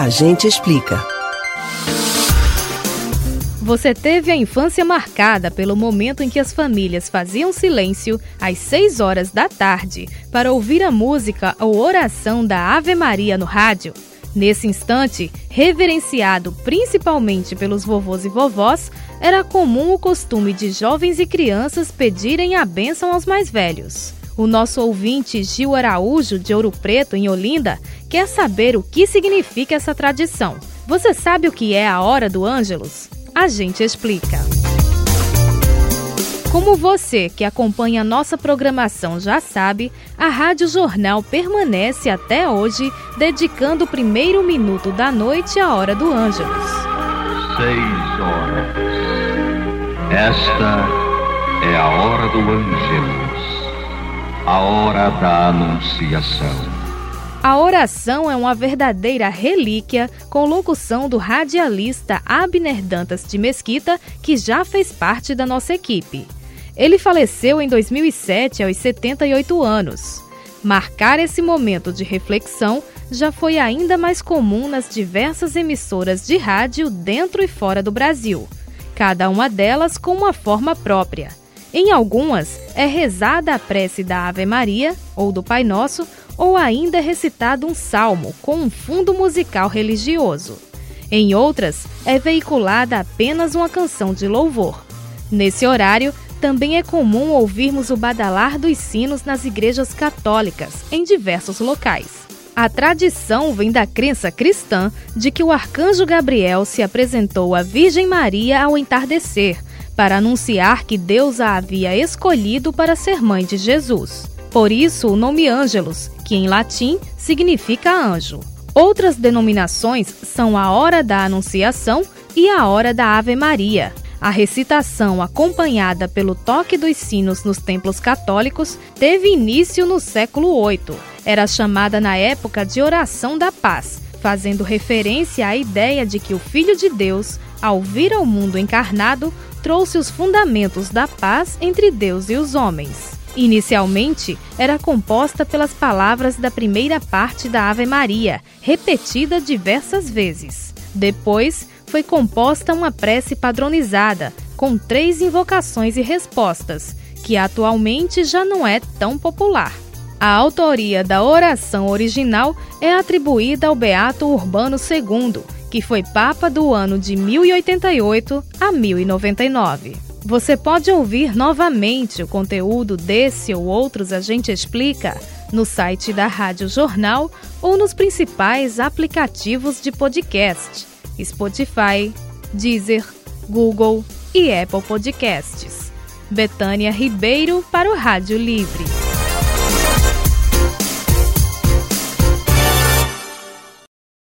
A gente explica. Você teve a infância marcada pelo momento em que as famílias faziam silêncio às 6 horas da tarde para ouvir a música ou oração da Ave Maria no rádio? Nesse instante, reverenciado principalmente pelos vovôs e vovós, era comum o costume de jovens e crianças pedirem a bênção aos mais velhos. O nosso ouvinte Gil Araújo, de Ouro Preto, em Olinda, quer saber o que significa essa tradição. Você sabe o que é a Hora do Ângelus? A gente explica. Como você que acompanha nossa programação já sabe, a Rádio Jornal permanece até hoje dedicando o primeiro minuto da noite à Hora do Ângelus. Seis horas. Esta é a hora do Ângelus, a hora da Anunciação. A oração é uma verdadeira relíquia com locução do radialista Abner Dantas de Mesquita, que já fez parte da nossa equipe. Ele faleceu em 2007 aos 78 anos. Marcar esse momento de reflexão já foi ainda mais comum nas diversas emissoras de rádio dentro e fora do Brasil, cada uma delas com uma forma própria. Em algumas, é rezada a prece da Ave Maria ou do Pai Nosso ou ainda é recitado um salmo com um fundo musical religioso. Em outras, é veiculada apenas uma canção de louvor. Nesse horário, também é comum ouvirmos o badalar dos sinos nas igrejas católicas, em diversos locais. A tradição vem da crença cristã de que o arcanjo Gabriel se apresentou à Virgem Maria ao entardecer, para anunciar que Deus a havia escolhido para ser mãe de Jesus. Por isso, o nome Ângelus, que em latim significa anjo. Outras denominações são a hora da Anunciação e a hora da Ave Maria. A recitação, acompanhada pelo toque dos sinos nos templos católicos, teve início no século VIII. Era chamada na época de oração da paz, fazendo referência à ideia de que o Filho de Deus, ao vir ao mundo encarnado, trouxe os fundamentos da paz entre Deus e os homens. Inicialmente, era composta pelas palavras da primeira parte da Ave Maria, repetida diversas vezes. Depois, foi composta uma prece padronizada, com três invocações e respostas, que atualmente já não é tão popular. A autoria da oração original é atribuída ao Beato Urbano II, que foi Papa do ano de 1088 a 1099. Você pode ouvir novamente o conteúdo desse ou outros A Gente Explica no site da Rádio Jornal ou nos principais aplicativos de podcast: Spotify, Deezer, Google e Apple Podcasts. Betânia Ribeiro para o Rádio Livre.